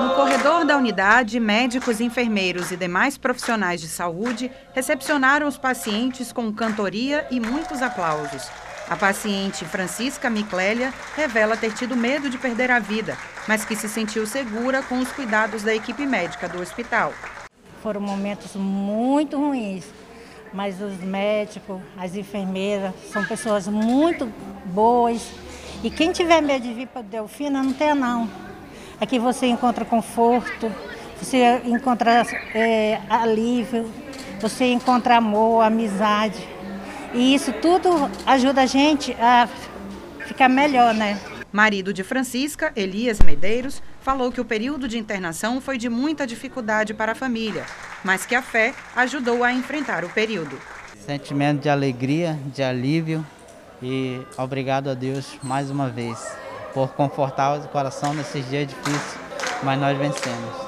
No corredor da unidade, médicos, enfermeiros e demais profissionais de saúde recepcionaram os pacientes com cantoria e muitos aplausos. A paciente Francisca Miclélia revela ter tido medo de perder a vida, mas que se sentiu segura com os cuidados da equipe médica do hospital. Foram momentos muito ruins, mas os médicos, as enfermeiras são pessoas muito boas. E quem tiver medo de vir para Delfina, não tem não. Aqui você encontra conforto, você encontra é, alívio, você encontra amor, amizade. E isso tudo ajuda a gente a ficar melhor, né? Marido de Francisca, Elias Medeiros, falou que o período de internação foi de muita dificuldade para a família, mas que a fé ajudou a enfrentar o período. Sentimento de alegria, de alívio e obrigado a Deus mais uma vez por confortar o coração nesses dias difíceis, mas nós vencemos.